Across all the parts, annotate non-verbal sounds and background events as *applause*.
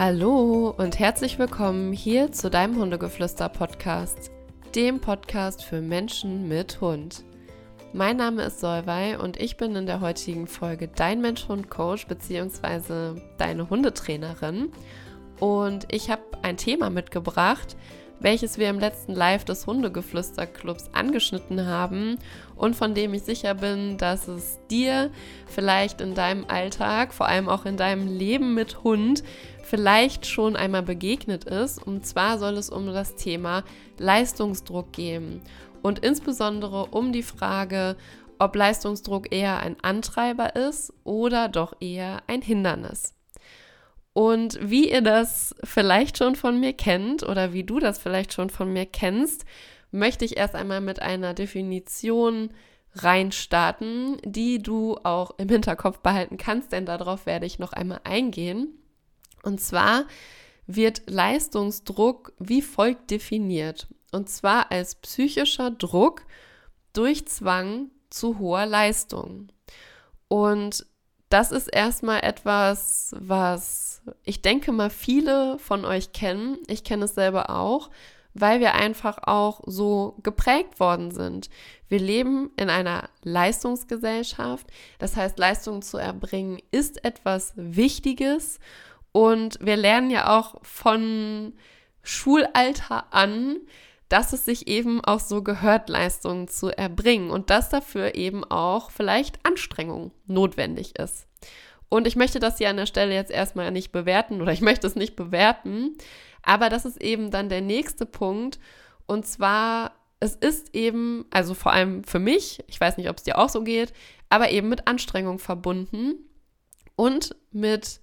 Hallo und herzlich willkommen hier zu deinem Hundegeflüster-Podcast, dem Podcast für Menschen mit Hund. Mein Name ist Solvay und ich bin in der heutigen Folge dein Mensch-Hund-Coach bzw. deine Hundetrainerin. Und ich habe ein Thema mitgebracht, welches wir im letzten Live des Hundegeflüster-Clubs angeschnitten haben und von dem ich sicher bin, dass es dir vielleicht in deinem Alltag, vor allem auch in deinem Leben mit Hund, vielleicht schon einmal begegnet ist. Und zwar soll es um das Thema Leistungsdruck gehen und insbesondere um die Frage, ob Leistungsdruck eher ein Antreiber ist oder doch eher ein Hindernis. Und wie ihr das vielleicht schon von mir kennt oder wie du das vielleicht schon von mir kennst, möchte ich erst einmal mit einer Definition reinstarten, die du auch im Hinterkopf behalten kannst, denn darauf werde ich noch einmal eingehen. Und zwar wird Leistungsdruck wie folgt definiert. Und zwar als psychischer Druck durch Zwang zu hoher Leistung. Und das ist erstmal etwas, was ich denke mal viele von euch kennen. Ich kenne es selber auch, weil wir einfach auch so geprägt worden sind. Wir leben in einer Leistungsgesellschaft. Das heißt, Leistung zu erbringen ist etwas Wichtiges. Und wir lernen ja auch von Schulalter an, dass es sich eben auch so gehört, Leistungen zu erbringen und dass dafür eben auch vielleicht Anstrengung notwendig ist. Und ich möchte das hier an der Stelle jetzt erstmal nicht bewerten oder ich möchte es nicht bewerten, aber das ist eben dann der nächste Punkt und zwar es ist eben, also vor allem für mich, ich weiß nicht, ob es dir auch so geht, aber eben mit Anstrengung verbunden und mit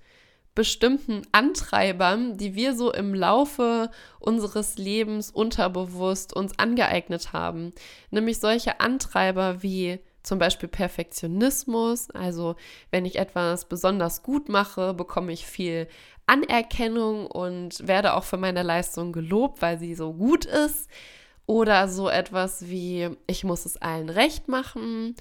bestimmten Antreibern, die wir so im Laufe unseres Lebens unterbewusst uns angeeignet haben. Nämlich solche Antreiber wie zum Beispiel Perfektionismus, also wenn ich etwas besonders gut mache, bekomme ich viel Anerkennung und werde auch für meine Leistung gelobt, weil sie so gut ist. Oder so etwas wie, ich muss es allen recht machen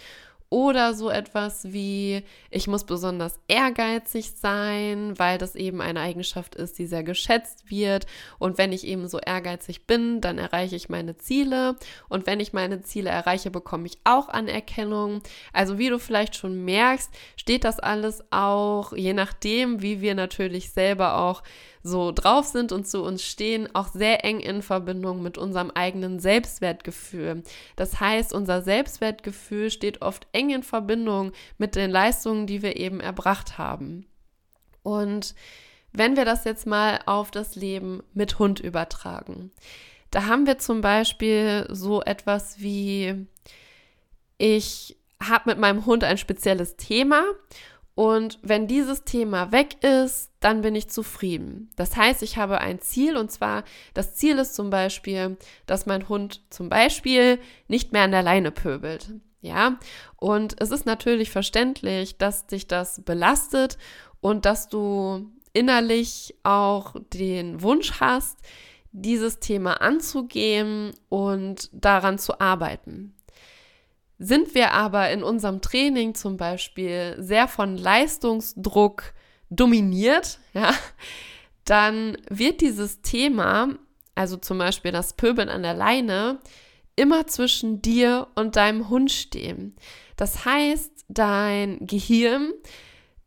oder so etwas wie, ich muss besonders ehrgeizig sein, weil das eben eine Eigenschaft ist, die sehr geschätzt wird. Und wenn ich eben so ehrgeizig bin, dann erreiche ich meine Ziele. Und wenn ich meine Ziele erreiche, bekomme ich auch Anerkennung. Also wie du vielleicht schon merkst, steht das alles auch, je nachdem, wie wir natürlich selber auch so drauf sind und zu uns stehen, auch sehr eng in Verbindung mit unserem eigenen Selbstwertgefühl. Das heißt, unser Selbstwertgefühl steht oft eng in Verbindung mit den Leistungen, die wir eben erbracht haben. Und wenn wir das jetzt mal auf das Leben mit Hund übertragen, da haben wir zum Beispiel so etwas wie, ich habe mit meinem Hund ein spezielles Thema und wenn dieses Thema weg ist, dann bin ich zufrieden. Das heißt, ich habe ein Ziel und zwar, das Ziel ist zum Beispiel, dass mein Hund zum Beispiel nicht mehr an der Leine pöbelt. Ja, und es ist natürlich verständlich, dass dich das belastet und dass du innerlich auch den Wunsch hast, dieses Thema anzugehen und daran zu arbeiten. Sind wir aber in unserem Training zum Beispiel sehr von Leistungsdruck dominiert, ja, dann wird dieses Thema, also zum Beispiel das Pöbeln an der Leine, immer zwischen dir und deinem Hund stehen. Das heißt, dein Gehirn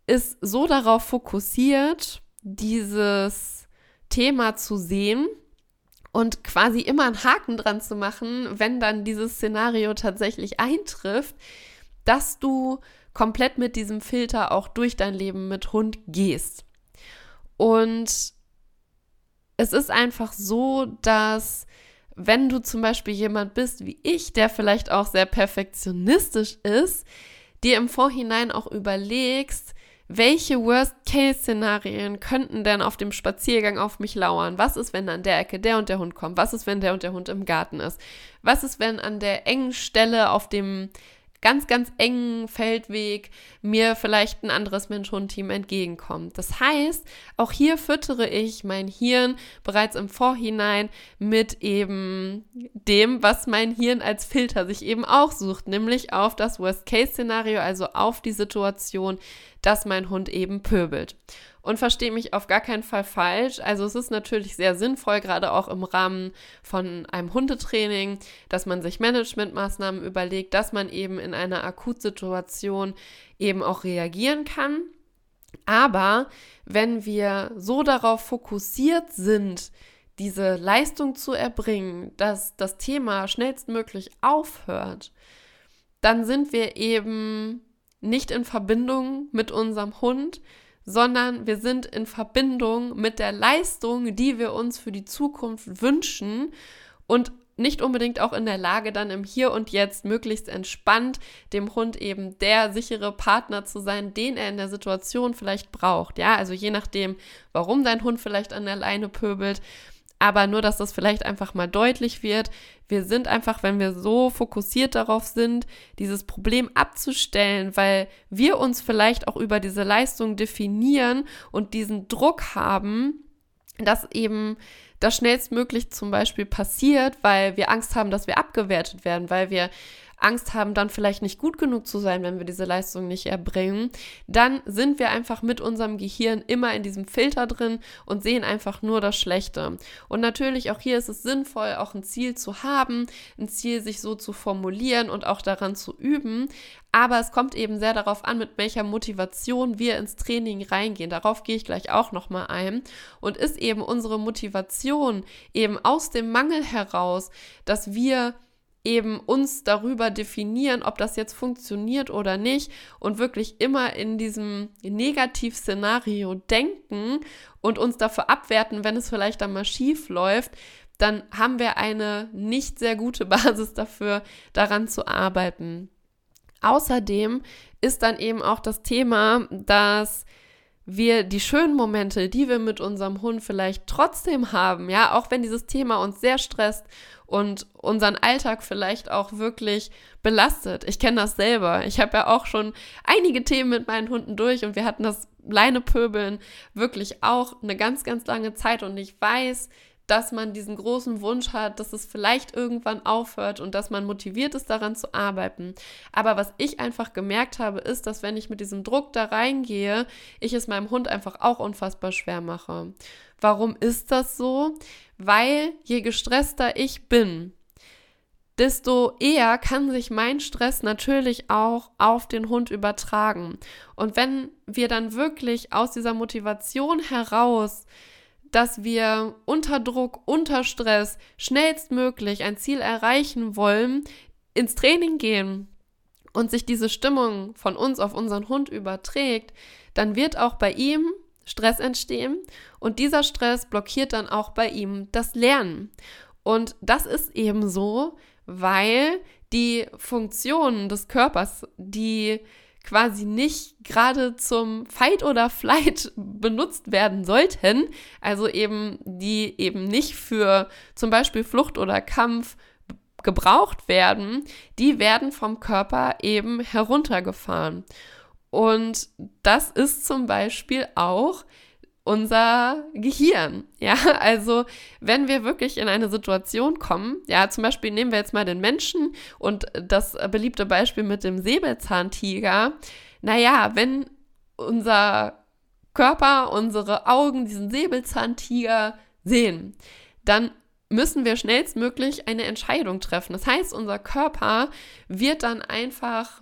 ist so darauf fokussiert, dieses Thema zu sehen und quasi immer einen Haken dran zu machen, wenn dann dieses Szenario tatsächlich eintrifft, dass du komplett mit diesem Filter auch durch dein Leben mit Hund gehst. Und es ist einfach so, dass wenn du zum Beispiel jemand bist wie ich, der vielleicht auch sehr perfektionistisch ist, dir im Vorhinein auch überlegst, welche Worst-Case-Szenarien könnten denn auf dem Spaziergang auf mich lauern? Was ist, wenn an der Ecke der und der Hund kommt? Was ist, wenn der und der Hund im Garten ist? Was ist, wenn an der engen Stelle auf dem ganz, ganz engen Feldweg mir vielleicht ein anderes Mensch-Hund-Team entgegenkommt. Das heißt, auch hier füttere ich mein Hirn bereits im Vorhinein mit eben dem, was mein Hirn als Filter sich eben auch sucht, nämlich auf das Worst-Case-Szenario, also auf die Situation, dass mein Hund eben pöbelt. Und verstehe mich auf gar keinen Fall falsch. Also es ist natürlich sehr sinnvoll, gerade auch im Rahmen von einem Hundetraining, dass man sich Managementmaßnahmen überlegt, dass man eben in einer Akutsituation eben auch reagieren kann. Aber wenn wir so darauf fokussiert sind, diese Leistung zu erbringen, dass das Thema schnellstmöglich aufhört, dann sind wir eben nicht in Verbindung mit unserem Hund, sondern wir sind in Verbindung mit der Leistung, die wir uns für die Zukunft wünschen und nicht unbedingt auch in der Lage, dann im Hier und Jetzt möglichst entspannt dem Hund eben der sichere Partner zu sein, den er in der Situation vielleicht braucht. Ja, also je nachdem, warum dein Hund vielleicht an der Leine pöbelt, aber nur, dass das vielleicht einfach mal deutlich wird. Wir sind einfach, wenn wir so fokussiert darauf sind, dieses Problem abzustellen, weil wir uns vielleicht auch über diese Leistung definieren und diesen Druck haben, dass eben das schnellstmöglich zum Beispiel passiert, weil wir Angst haben, dass wir abgewertet werden, weil wir Angst haben, dann vielleicht nicht gut genug zu sein, wenn wir diese Leistung nicht erbringen, dann sind wir einfach mit unserem Gehirn immer in diesem Filter drin und sehen einfach nur das Schlechte. Und natürlich auch hier ist es sinnvoll, auch ein Ziel zu haben, ein Ziel sich so zu formulieren und auch daran zu üben. Aber es kommt eben sehr darauf an, mit welcher Motivation wir ins Training reingehen. Darauf gehe ich gleich auch nochmal ein. Und ist eben unsere Motivation eben aus dem Mangel heraus, dass wir eben uns darüber definieren, ob das jetzt funktioniert oder nicht und wirklich immer in diesem Negativszenario denken und uns dafür abwerten, wenn es vielleicht dann mal schief läuft, dann haben wir eine nicht sehr gute *laughs* Basis dafür, daran zu arbeiten. Außerdem ist dann eben auch das Thema, dass wir die schönen Momente, die wir mit unserem Hund vielleicht trotzdem haben, ja, auch wenn dieses Thema uns sehr stresst und unseren Alltag vielleicht auch wirklich belastet. Ich kenne das selber. Ich habe ja auch schon einige Themen mit meinen Hunden durch und wir hatten das Leinepöbeln wirklich auch eine ganz, ganz lange Zeit und ich weiß, dass man diesen großen Wunsch hat, dass es vielleicht irgendwann aufhört und dass man motiviert ist, daran zu arbeiten. Aber was ich einfach gemerkt habe, ist, dass wenn ich mit diesem Druck da reingehe, ich es meinem Hund einfach auch unfassbar schwer mache. Warum ist das so? Weil je gestresster ich bin, desto eher kann sich mein Stress natürlich auch auf den Hund übertragen. Und wenn wir dann wirklich aus dieser Motivation heraus dass wir unter Druck, unter Stress schnellstmöglich ein Ziel erreichen wollen, ins Training gehen und sich diese Stimmung von uns auf unseren Hund überträgt, dann wird auch bei ihm Stress entstehen und dieser Stress blockiert dann auch bei ihm das Lernen. Und das ist eben so, weil die Funktionen des Körpers, die quasi nicht gerade zum Fight oder Flight benutzt werden sollten, also eben die eben nicht für zum Beispiel Flucht oder Kampf gebraucht werden, die werden vom Körper eben heruntergefahren. Und das ist zum Beispiel auch unser Gehirn. Ja, also wenn wir wirklich in eine Situation kommen, ja, zum Beispiel nehmen wir jetzt mal den Menschen und das beliebte Beispiel mit dem Säbelzahntiger. Naja, wenn unser Körper, unsere Augen diesen Säbelzahntiger sehen, dann müssen wir schnellstmöglich eine Entscheidung treffen. Das heißt, unser Körper wird dann einfach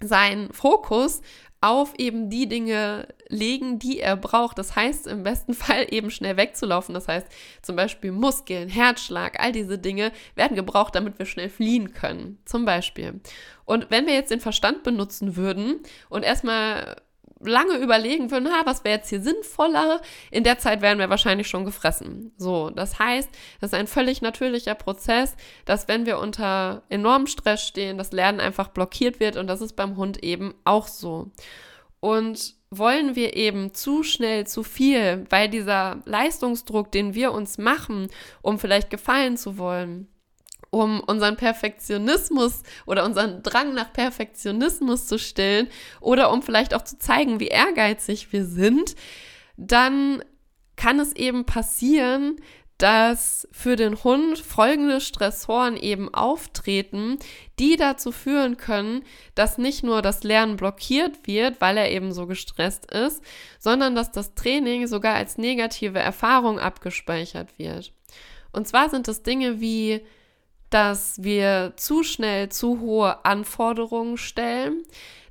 seinen Fokus auf eben die Dinge legen, die er braucht. Das heißt, im besten *laughs* Fall eben schnell wegzulaufen. Das heißt, zum Beispiel Muskeln, Herzschlag, all diese Dinge werden gebraucht, damit wir schnell fliehen können. Zum Beispiel. Und wenn wir jetzt den Verstand benutzen würden und erstmal lange überlegen würden, ha, was wäre jetzt hier sinnvoller, in der Zeit wären wir wahrscheinlich schon gefressen. So, das heißt, das ist ein völlig natürlicher Prozess, dass wenn wir unter enormem Stress stehen, das Lernen einfach blockiert wird und das ist beim Hund eben auch so. Und wollen wir eben zu schnell zu viel, weil dieser Leistungsdruck, den wir uns machen, um vielleicht gefallen zu wollen, um unseren Perfektionismus oder unseren Drang nach Perfektionismus zu stillen oder um vielleicht auch zu zeigen, wie ehrgeizig wir sind, dann kann es eben passieren, dass für den Hund folgende Stressoren eben auftreten, die dazu führen können, dass nicht nur das Lernen blockiert wird, weil er eben so gestresst ist, sondern dass das Training sogar als negative Erfahrung abgespeichert wird. Und zwar sind es Dinge wie, dass wir zu schnell zu hohe Anforderungen stellen,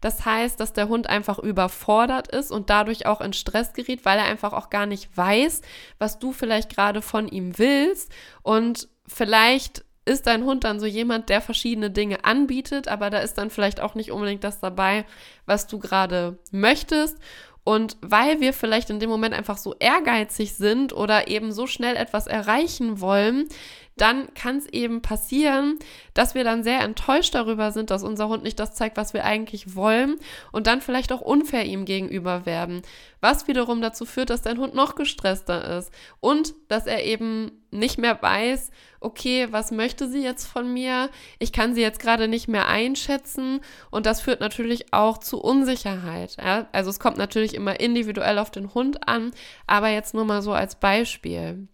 das heißt, dass der Hund einfach überfordert ist und dadurch auch in Stress gerät, weil er einfach auch gar nicht weiß, was du vielleicht gerade von ihm willst. Und vielleicht ist dein Hund dann so jemand, der verschiedene Dinge anbietet, aber da ist dann vielleicht auch nicht unbedingt das dabei, was du gerade möchtest. Und weil wir vielleicht in dem Moment einfach so ehrgeizig sind oder eben so schnell etwas erreichen wollen, dann kann es eben passieren, dass wir dann sehr enttäuscht darüber sind, dass unser Hund nicht das zeigt, was wir eigentlich wollen und dann vielleicht auch unfair ihm gegenüber werden, was wiederum dazu führt, dass dein Hund noch gestresster ist und dass er eben nicht mehr weiß, okay, was möchte sie jetzt von mir? Ich kann sie jetzt gerade nicht mehr einschätzen und das führt natürlich auch zu Unsicherheit. Ja? Also es kommt natürlich immer individuell auf den Hund an, aber jetzt nur mal so als Beispiel.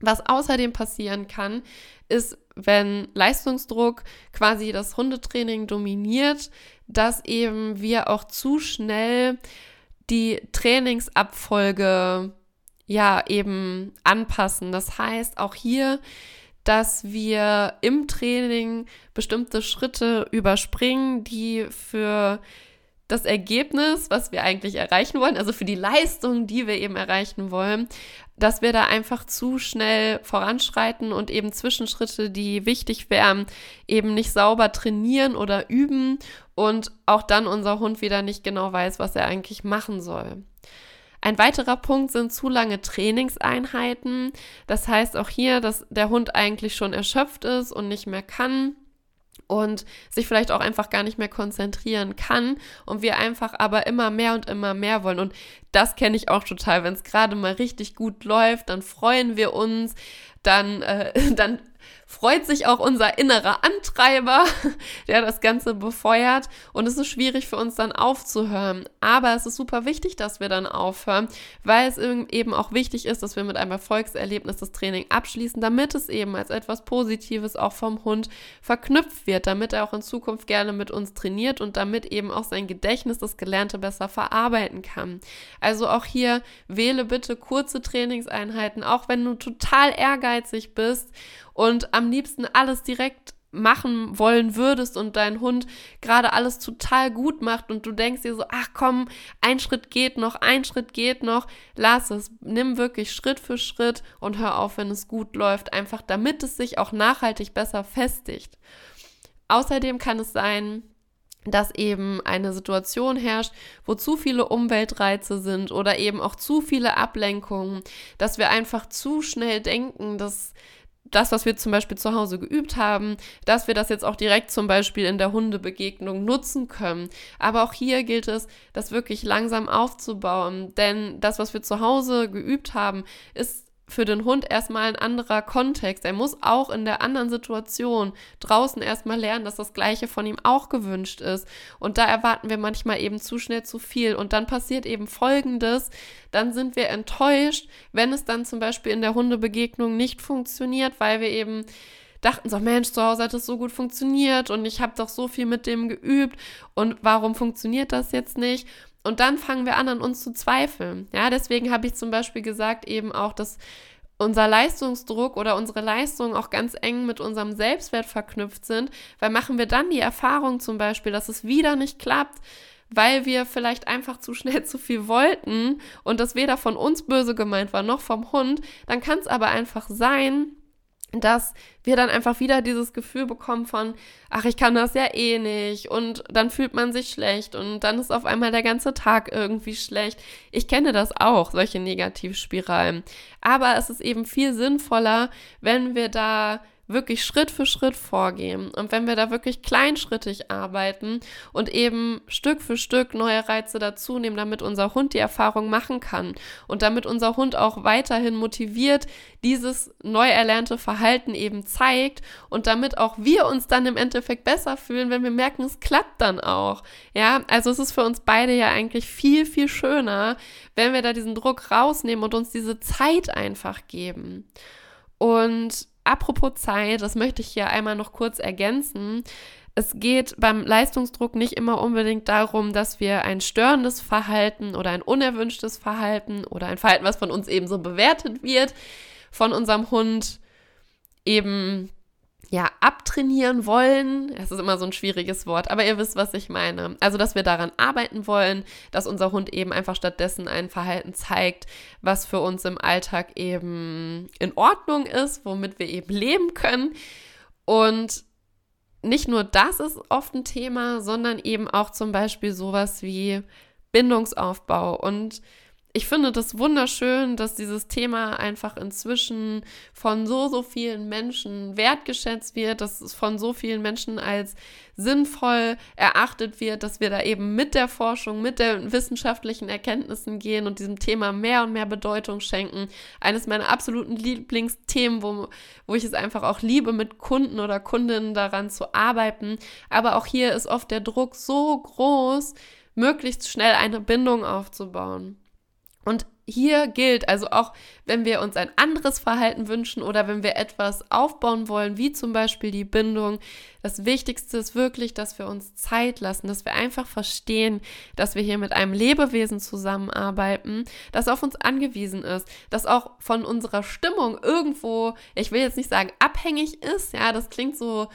Was außerdem passieren kann, ist, wenn Leistungsdruck quasi das Hundetraining dominiert, dass eben wir auch zu schnell die Trainingsabfolge ja eben anpassen. Das heißt, auch hier, dass wir im Training bestimmte Schritte überspringen, die für das Ergebnis, was wir eigentlich erreichen wollen, also für die Leistung, die wir eben erreichen wollen, dass wir da einfach zu schnell voranschreiten und eben Zwischenschritte, die wichtig wären, eben nicht sauber trainieren oder üben und auch dann unser Hund wieder nicht genau weiß, was er eigentlich machen soll. Ein weiterer Punkt sind zu lange Trainingseinheiten. Das heißt auch hier, dass der Hund eigentlich schon erschöpft ist und nicht mehr kann und sich vielleicht auch einfach gar nicht mehr konzentrieren kann und wir einfach aber immer mehr und immer mehr wollen. Und das kenne ich auch total. Wenn es gerade mal richtig gut läuft, dann freuen wir uns, dann, äh, *laughs* dann freut sich auch unser innerer Antreiber, *laughs* der das Ganze befeuert. Und es ist schwierig für uns dann aufzuhören. Aber es ist super wichtig, dass wir dann aufhören, weil es eben auch wichtig ist, dass wir mit einem Erfolgserlebnis das Training abschließen, damit es eben als etwas Positives auch vom Hund verknüpft wird, damit er auch in Zukunft gerne mit uns trainiert und damit eben auch sein Gedächtnis das Gelernte besser verarbeiten kann. Also auch hier wähle bitte kurze Trainingseinheiten, auch wenn du total ehrgeizig bist und am liebsten alles direkt machen wollen würdest und dein Hund gerade alles total gut macht und du denkst dir so, ach komm, ein Schritt geht noch, ein Schritt geht noch, lass es, nimm wirklich Schritt für Schritt und hör auf, wenn es gut läuft, einfach damit es sich auch nachhaltig besser festigt. Außerdem kann es sein, dass eben eine Situation herrscht, wo zu viele Umweltreize sind oder eben auch zu viele Ablenkungen, dass wir einfach zu schnell denken, dass das, was wir zum Beispiel zu Hause geübt haben, dass wir das jetzt auch direkt zum Beispiel in der Hundebegegnung nutzen können. Aber auch hier gilt es, das wirklich langsam aufzubauen, denn das, was wir zu Hause geübt haben, ist für den Hund erstmal ein anderer Kontext. Er muss auch in der anderen Situation draußen erstmal lernen, dass das Gleiche von ihm auch gewünscht ist. Und da erwarten wir manchmal eben zu schnell zu viel. Und dann passiert eben Folgendes. Dann sind wir enttäuscht, wenn es dann zum Beispiel in der Hundebegegnung nicht funktioniert, weil wir eben dachten so, Mensch, zu Hause hat es so gut funktioniert und ich habe doch so viel mit dem geübt und warum funktioniert das jetzt nicht? Und dann fangen wir an, an uns zu zweifeln. Ja, deswegen habe ich zum Beispiel gesagt eben auch, dass unser Leistungsdruck oder unsere Leistungen auch ganz eng mit unserem Selbstwert verknüpft sind, weil machen wir dann die Erfahrung zum Beispiel, dass es wieder nicht klappt, weil wir vielleicht einfach zu schnell *laughs* zu viel wollten und das weder von uns böse gemeint war noch vom Hund, dann kann es aber einfach sein, dass wir dann einfach wieder dieses Gefühl bekommen von, ach, ich kann das ja eh nicht und dann fühlt man sich schlecht und dann ist auf einmal der ganze Tag irgendwie schlecht. Ich kenne das auch, solche Negativspiralen. Aber es ist eben viel sinnvoller, wenn wir da wirklich Schritt für Schritt vorgehen und wenn wir da wirklich kleinschrittig arbeiten und eben Stück für Stück neue Reize dazu nehmen, damit unser Hund die Erfahrung machen kann und damit unser Hund auch weiterhin motiviert dieses neu erlernte Verhalten eben zeigt und damit auch wir uns dann im Endeffekt besser fühlen, wenn wir merken, es klappt dann auch. Ja, also es ist für uns beide ja eigentlich viel, viel schöner, wenn wir da diesen Druck rausnehmen und uns diese Zeit einfach geben. Und apropos Zeit, das möchte ich hier einmal noch kurz ergänzen. Es geht beim Leistungsdruck nicht immer unbedingt darum, dass wir ein störendes Verhalten oder ein unerwünschtes Verhalten oder ein Verhalten, was von uns eben so bewertet wird, von unserem Hund eben ja, abtrainieren wollen. Es ist immer so ein schwieriges Wort, aber ihr wisst, was ich meine. Also, dass wir daran arbeiten wollen, dass unser Hund eben einfach stattdessen ein Verhalten zeigt, was für uns im Alltag eben in Ordnung ist, womit wir eben leben können. Und nicht nur das ist oft ein Thema, sondern eben auch zum Beispiel sowas wie Bindungsaufbau und ich finde das wunderschön, dass dieses Thema einfach inzwischen von so, so vielen Menschen wertgeschätzt wird, dass es von so vielen Menschen als sinnvoll erachtet wird, dass wir da eben mit der Forschung, mit den wissenschaftlichen Erkenntnissen gehen und diesem Thema mehr und mehr Bedeutung schenken. Eines meiner absoluten Lieblingsthemen, wo, wo ich es einfach auch liebe, mit Kunden oder Kundinnen daran zu arbeiten. Aber auch hier ist oft der Druck so groß, möglichst schnell eine Bindung aufzubauen. Und hier gilt also auch, wenn wir uns ein anderes Verhalten wünschen oder wenn wir etwas aufbauen wollen, wie zum Beispiel die Bindung, das Wichtigste ist wirklich, dass wir uns Zeit lassen, dass wir einfach verstehen, dass wir hier mit einem Lebewesen zusammenarbeiten, das auf uns angewiesen ist, das auch von unserer Stimmung irgendwo, ich will jetzt nicht sagen abhängig ist, ja, das klingt so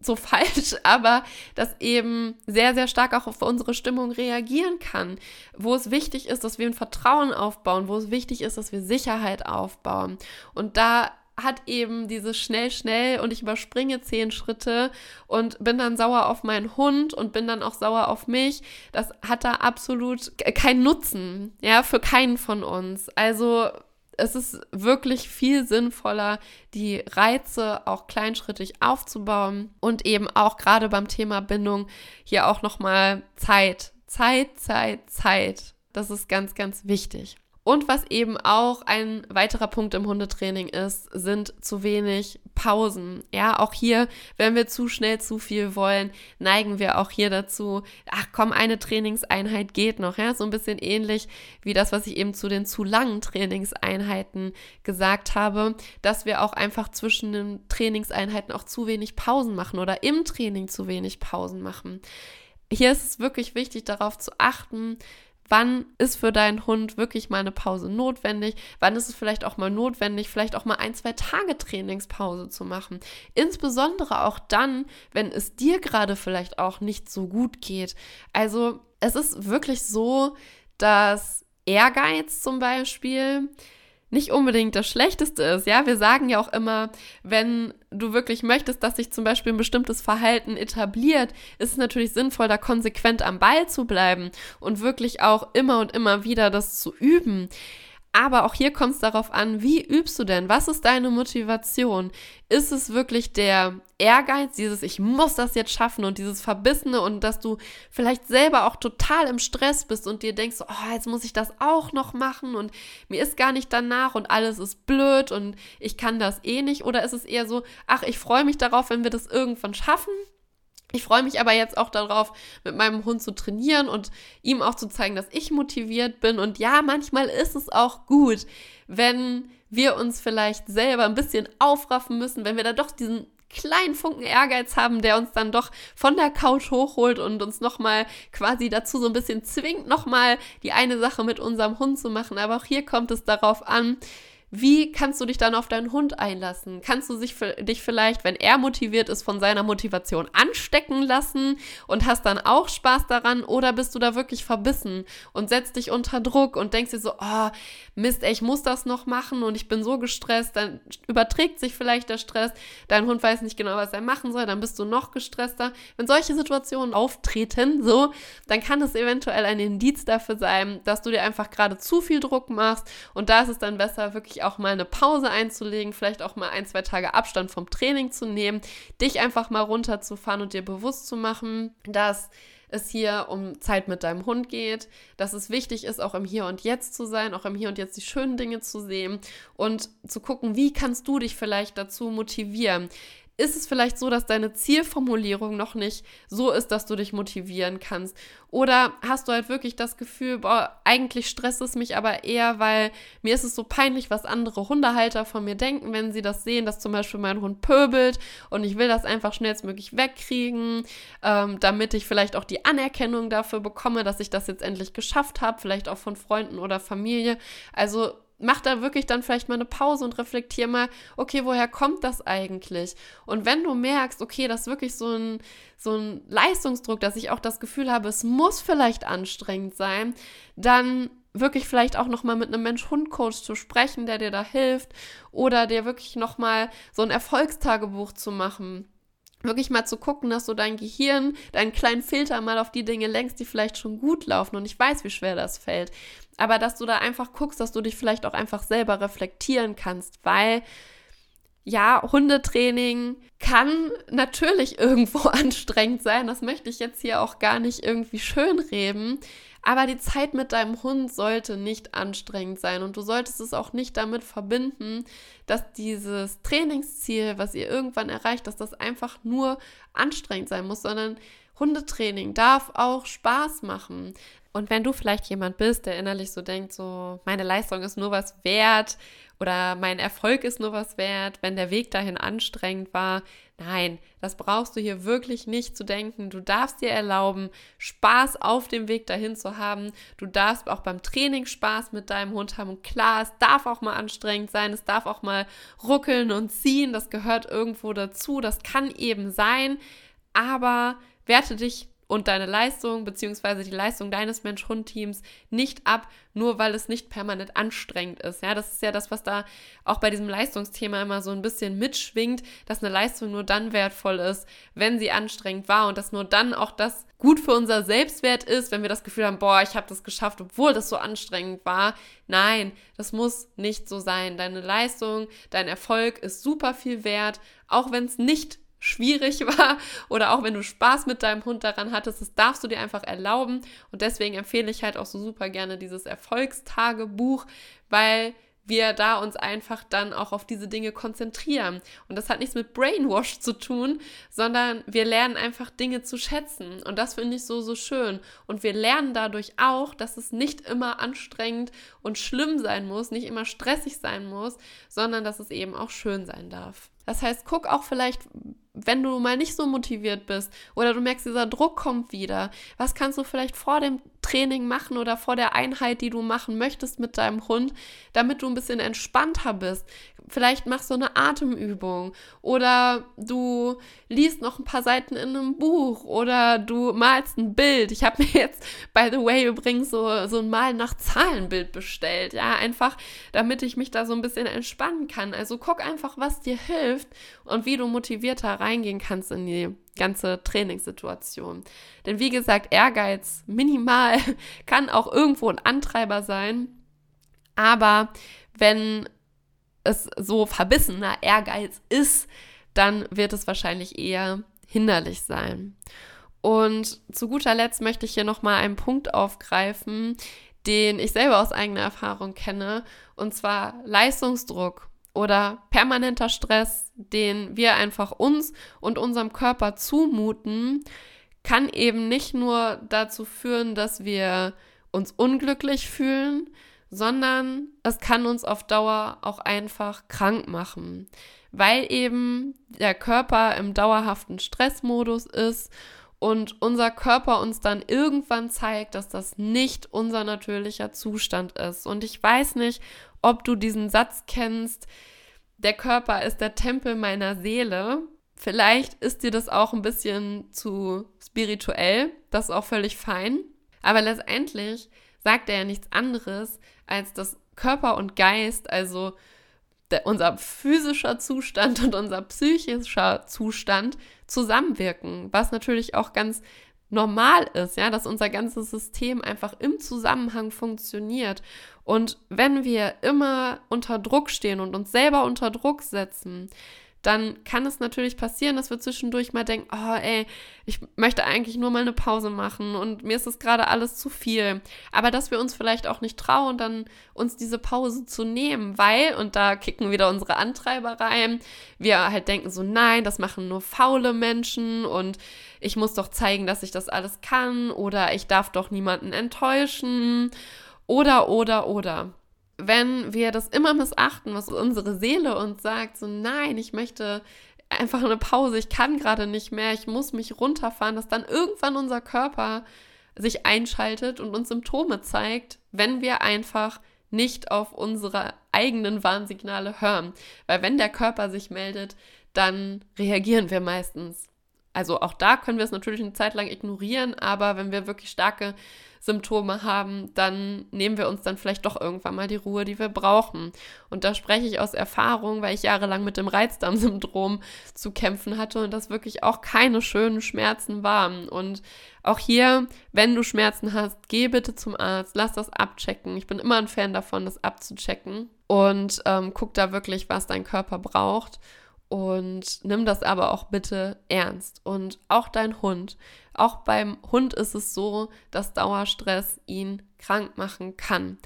so *laughs* falsch, aber das eben sehr, sehr stark auch auf unsere Stimmung reagieren kann, wo es wichtig ist, dass wir ein Vertrauen aufbauen, wo es wichtig ist, dass wir Sicherheit aufbauen. Und da hat eben dieses schnell, schnell und ich überspringe zehn Schritte und bin dann sauer auf meinen Hund und bin dann auch sauer auf mich. Das hat da absolut keinen Nutzen, ja, für keinen von uns. Also es ist wirklich viel sinnvoller, die Reize auch kleinschrittig aufzubauen und eben auch gerade beim Thema Bindung hier auch nochmal Zeit, Zeit, Zeit, Zeit. Das ist ganz, ganz wichtig. Und was eben auch ein weiterer Punkt im Hundetraining ist, sind zu wenig Pausen. Ja, auch hier, wenn wir zu schnell zu viel wollen, neigen wir auch hier dazu, ach komm, eine Trainingseinheit geht noch. Ja, so ein bisschen ähnlich wie das, was ich eben zu den zu langen Trainingseinheiten gesagt habe, dass wir auch einfach zwischen den Trainingseinheiten auch zu wenig Pausen machen oder im Training zu wenig Pausen machen. Hier ist es wirklich wichtig, darauf zu achten, Wann ist für deinen Hund wirklich mal eine Pause notwendig? Wann ist es vielleicht auch mal notwendig, vielleicht auch mal ein, zwei Tage Trainingspause zu machen? Insbesondere auch dann, wenn es dir gerade vielleicht auch nicht so gut geht. Also es ist wirklich so, dass Ehrgeiz zum Beispiel nicht unbedingt das Schlechteste ist. Ja, wir sagen ja auch immer, wenn du wirklich möchtest, dass sich zum Beispiel ein bestimmtes Verhalten etabliert, ist es natürlich sinnvoll, da konsequent am Ball zu bleiben und wirklich auch immer und immer wieder das zu üben. Aber auch hier kommt es darauf an, wie übst du denn? Was ist deine Motivation? Ist es wirklich der Ehrgeiz, dieses Ich muss das jetzt schaffen und dieses Verbissene und dass du vielleicht selber auch total im Stress bist und dir denkst, oh, jetzt muss ich das auch noch machen und mir ist gar nicht danach und alles ist blöd und ich kann das eh nicht? Oder ist es eher so, ach, ich freue mich darauf, wenn wir das irgendwann schaffen ich freue mich aber jetzt auch darauf, mit meinem Hund zu trainieren und ihm auch zu zeigen, dass ich motiviert bin. Und ja, manchmal ist es auch gut, wenn wir uns vielleicht selber ein bisschen aufraffen müssen, wenn wir da doch diesen kleinen Funken Ehrgeiz haben, der uns dann doch von der Couch hochholt und uns nochmal quasi dazu so ein bisschen zwingt, nochmal die eine Sache mit unserem Hund zu machen. Aber auch hier kommt es darauf an, wie kannst du dich dann auf deinen Hund einlassen? Kannst du sich, dich vielleicht, wenn er motiviert ist, von seiner Motivation anstecken lassen und hast dann auch Spaß daran? Oder bist du da wirklich verbissen und setzt dich unter Druck und denkst dir so, oh, Mist, ey, ich muss das noch machen und ich bin so gestresst, dann überträgt sich vielleicht der Stress, dein Hund weiß nicht genau, was er machen soll, dann bist du noch gestresster. Wenn solche Situationen auftreten, so, dann kann es eventuell ein Indiz dafür sein, dass du dir einfach gerade zu viel Druck machst und da ist es dann besser, wirklich auch mal eine Pause einzulegen, vielleicht auch mal ein, zwei Tage Abstand vom Training zu nehmen, dich einfach mal runterzufahren und dir bewusst zu machen, dass es hier um Zeit mit deinem Hund geht, dass es wichtig ist, auch im Hier und Jetzt zu sein, auch im Hier und Jetzt die schönen Dinge zu sehen und zu gucken, wie kannst du dich vielleicht dazu motivieren. Ist es vielleicht so, dass deine Zielformulierung noch nicht so ist, dass du dich motivieren kannst? Oder hast du halt wirklich das Gefühl, boah, eigentlich stresst es mich aber eher, weil mir ist es so peinlich, was andere Hundehalter von mir denken, wenn sie das sehen, dass zum Beispiel mein Hund pöbelt und ich will das einfach schnellstmöglich wegkriegen, ähm, damit ich vielleicht auch die Anerkennung dafür bekomme, dass ich das jetzt endlich geschafft habe, vielleicht auch von Freunden oder Familie. Also mach da wirklich dann vielleicht mal eine Pause und reflektier mal, okay, woher kommt das eigentlich? Und wenn du merkst, okay, das ist wirklich so ein, so ein Leistungsdruck, dass ich auch das Gefühl habe, es muss vielleicht anstrengend sein, dann wirklich vielleicht auch noch mal mit einem Mensch-Hund-Coach zu sprechen, der dir da hilft oder dir wirklich noch mal so ein Erfolgstagebuch zu machen wirklich mal zu gucken, dass du dein Gehirn, deinen kleinen Filter mal auf die Dinge lenkst, die vielleicht schon gut laufen. Und ich weiß, wie schwer das fällt. Aber dass du da einfach guckst, dass du dich vielleicht auch einfach selber reflektieren kannst, weil ja, Hundetraining kann natürlich *laughs* irgendwo *laughs* anstrengend sein. Das möchte ich jetzt hier auch gar nicht irgendwie schönreden. Aber die Zeit mit deinem Hund sollte nicht anstrengend sein und du solltest es auch nicht damit verbinden, dass dieses Trainingsziel, was ihr irgendwann erreicht, dass das einfach nur anstrengend sein muss, sondern Hundetraining darf auch Spaß machen. Und wenn du vielleicht jemand bist, der innerlich so denkt, so meine Leistung ist nur was wert oder mein Erfolg ist nur was wert, wenn der Weg dahin anstrengend war, nein, das brauchst du hier wirklich nicht zu denken. Du darfst dir erlauben, Spaß auf dem Weg dahin zu haben. Du darfst auch beim Training Spaß mit deinem Hund haben. Und klar, es darf auch mal anstrengend sein, es darf auch mal ruckeln und ziehen, das gehört irgendwo dazu, das kann eben sein, aber werte dich und deine Leistung bzw. die Leistung deines Mensch-Hund-Teams nicht ab, nur weil es nicht permanent anstrengend ist. Ja, das ist ja das, was da auch bei diesem Leistungsthema immer so ein bisschen mitschwingt, dass eine Leistung nur dann wertvoll ist, wenn sie anstrengend war und dass nur dann auch das gut für unser Selbstwert ist, wenn wir das Gefühl haben, boah, ich habe das geschafft, obwohl das so anstrengend war. Nein, das muss nicht so sein. Deine Leistung, dein Erfolg ist super viel wert, auch wenn es nicht schwierig *laughs* war oder auch wenn du Spaß mit deinem Hund daran hattest, das darfst du dir einfach erlauben. Und deswegen empfehle ich halt auch so super gerne dieses Erfolgstagebuch, weil wir da uns einfach dann auch auf diese Dinge konzentrieren. Und das hat nichts mit Brainwash zu tun, sondern wir lernen einfach Dinge zu schätzen. Und das finde ich so, so schön. Und wir lernen dadurch auch, dass es nicht immer anstrengend und schlimm sein muss, nicht immer stressig sein muss, sondern dass es eben auch schön sein darf. Das heißt, guck auch vielleicht, wenn du mal nicht so motiviert bist oder du merkst, dieser Druck kommt wieder, was kannst du vielleicht vor dem Training machen oder vor der Einheit, die du machen möchtest mit deinem Hund, damit du ein bisschen entspannter bist? Vielleicht machst du eine Atemübung oder du liest noch ein paar Seiten in einem Buch oder du malst ein Bild. Ich habe *laughs* mir jetzt, by the way, übrigens so, so ein Mal nach Zahlenbild bestellt. Ja, einfach, damit ich mich da so ein bisschen entspannen kann. Also guck einfach, was dir hilft und wie du motivierter reingehen kannst in die ganze Trainingssituation. Denn wie gesagt, Ehrgeiz minimal *laughs* kann auch irgendwo ein Antreiber sein. Aber wenn es so verbissener Ehrgeiz ist, dann wird es wahrscheinlich eher hinderlich sein. Und zu guter Letzt möchte ich hier nochmal einen Punkt aufgreifen, den ich selber aus eigener Erfahrung kenne, und zwar Leistungsdruck oder permanenter Stress, den wir einfach uns und unserem Körper zumuten, kann eben nicht nur dazu führen, dass wir uns unglücklich fühlen, sondern es kann uns auf Dauer auch einfach krank machen, weil eben der Körper im dauerhaften Stressmodus ist und unser Körper uns dann irgendwann zeigt, dass das nicht unser natürlicher Zustand ist. Und ich weiß nicht, ob du diesen Satz kennst, der Körper ist der Tempel meiner Seele. Vielleicht ist dir das auch ein bisschen zu spirituell, das ist auch völlig fein. Aber letztendlich sagt er ja nichts anderes, als dass Körper und Geist, also der, unser physischer Zustand und unser psychischer Zustand zusammenwirken, was natürlich auch ganz normal ist, ja, dass unser ganzes System einfach im Zusammenhang funktioniert. Und wenn wir immer unter Druck stehen und uns selber unter Druck setzen, dann kann es natürlich passieren, dass wir zwischendurch mal denken, oh ey, ich möchte eigentlich nur mal eine Pause machen und mir ist es gerade alles zu viel. Aber dass wir uns vielleicht auch nicht trauen, dann uns diese Pause zu nehmen, weil, und da kicken wieder unsere Antreiber rein, wir halt denken so, nein, das machen nur faule Menschen und ich muss doch zeigen, dass ich das alles kann oder ich darf doch niemanden enttäuschen oder, oder, oder wenn wir das immer missachten, was unsere Seele uns sagt, so nein, ich möchte einfach eine Pause, ich kann gerade nicht mehr, ich muss mich runterfahren, dass dann irgendwann unser Körper sich einschaltet und uns Symptome zeigt, wenn wir einfach nicht auf unsere eigenen Warnsignale hören. Weil wenn der Körper sich meldet, dann reagieren wir meistens. Also auch da können wir es natürlich eine Zeit lang ignorieren, aber wenn wir wirklich starke Symptome haben, dann nehmen wir uns dann vielleicht doch irgendwann mal die Ruhe, die wir brauchen. Und da spreche ich aus Erfahrung, weil ich jahrelang mit dem Reizdarmsyndrom zu kämpfen hatte und das wirklich auch keine schönen Schmerzen waren. Und auch hier, wenn du Schmerzen hast, geh bitte zum Arzt, lass das abchecken. Ich bin immer ein Fan davon, das abzuchecken. Und ähm, guck da wirklich, was dein Körper braucht und nimm das aber auch bitte ernst. Und auch dein Hund. Auch beim Hund ist es so, dass Dauerstress ihn krank machen kann.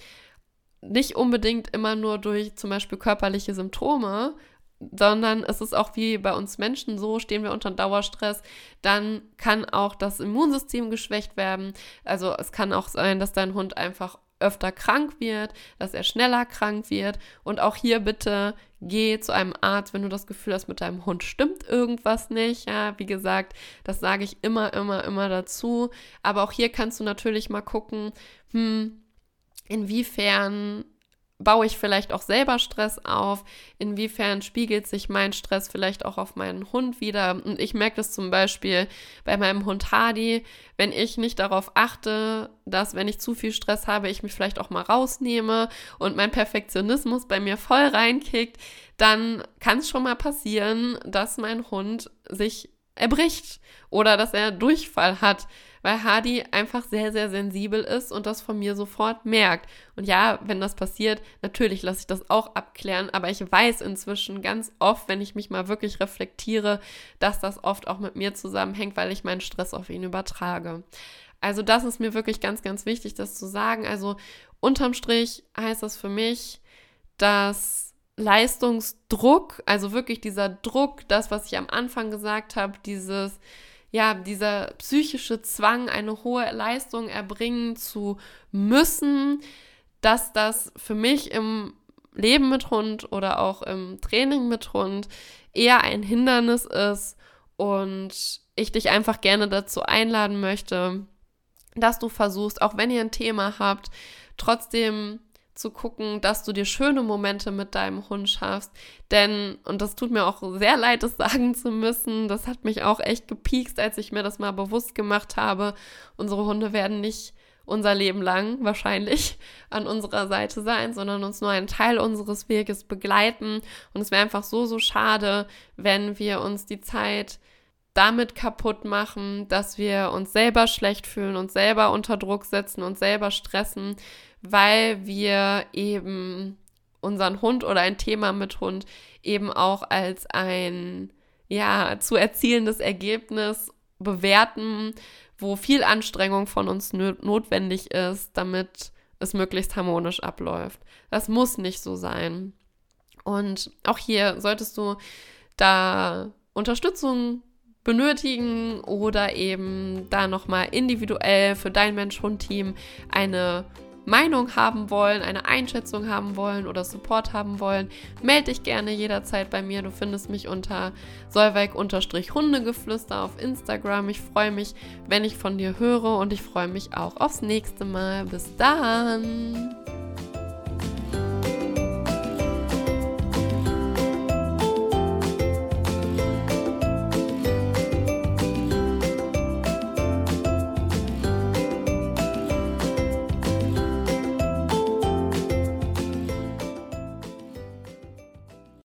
Nicht unbedingt immer nur durch zum Beispiel körperliche Symptome, sondern es ist auch wie bei uns Menschen so, stehen wir unter Dauerstress, dann kann auch das Immunsystem geschwächt werden. Also es kann auch sein, dass dein Hund einfach öfter krank wird, dass er schneller krank wird. Und auch hier bitte geh zu einem Arzt, wenn du das Gefühl hast, mit deinem Hund stimmt irgendwas nicht. Ja, wie gesagt, das sage ich immer, immer, immer dazu. Aber auch hier kannst du natürlich mal gucken, hm, inwiefern baue ich vielleicht auch selber Stress auf? Inwiefern spiegelt sich mein Stress vielleicht auch auf meinen Hund wieder? Und ich merke das zum Beispiel bei meinem Hund Hardy, wenn ich nicht darauf achte, dass wenn ich zu viel Stress habe, ich mich vielleicht auch mal rausnehme und mein Perfektionismus bei mir voll reinkickt, dann kann es schon mal passieren, dass mein Hund sich erbricht oder dass er Durchfall hat, weil Hardy einfach sehr, sehr sensibel ist und das von mir sofort merkt. Und ja, wenn das passiert, natürlich lasse ich das auch abklären, aber ich weiß inzwischen ganz oft, wenn ich mich mal wirklich reflektiere, dass das oft auch mit mir zusammenhängt, weil ich meinen Stress auf ihn übertrage. Also das ist mir wirklich ganz, ganz wichtig, das zu sagen. Also unterm Strich heißt das für mich, dass Leistungsdruck, also wirklich dieser Druck, das, was ich am Anfang gesagt habe, dieses ja, dieser psychische Zwang, eine hohe Leistung erbringen zu müssen, dass das für mich im Leben mit Hund oder auch im Training mit Hund eher ein Hindernis ist und ich dich einfach gerne dazu einladen möchte, dass du versuchst, auch wenn ihr ein Thema habt, trotzdem zu gucken, dass du dir schöne Momente mit deinem Hund schaffst. Denn, und das tut mir auch sehr leid, das *laughs* sagen zu müssen, das hat mich auch echt gepiekst, als ich mir das mal bewusst gemacht habe. Unsere Hunde werden nicht unser Leben lang wahrscheinlich *laughs* an unserer Seite sein, sondern uns nur einen Teil unseres Weges begleiten. Und es wäre einfach so, so schade, wenn wir uns die Zeit damit kaputt machen, dass wir uns selber schlecht fühlen, uns selber unter Druck setzen, uns selber stressen, weil wir eben unseren Hund oder ein Thema mit Hund eben auch als ein ja zu erzielendes Ergebnis bewerten, wo viel Anstrengung von uns notwendig ist, damit es möglichst harmonisch abläuft. Das muss nicht so sein. Und auch hier solltest du da Unterstützung benötigen oder eben da nochmal individuell für dein Mensch-Hund-Team eine Meinung haben wollen, eine Einschätzung haben wollen oder Support haben wollen, melde dich gerne jederzeit bei mir. Du findest mich unter solveig-hundegeflüster auf Instagram. Ich freue mich, wenn ich von dir höre und ich freue mich auch aufs nächste Mal. Bis dann!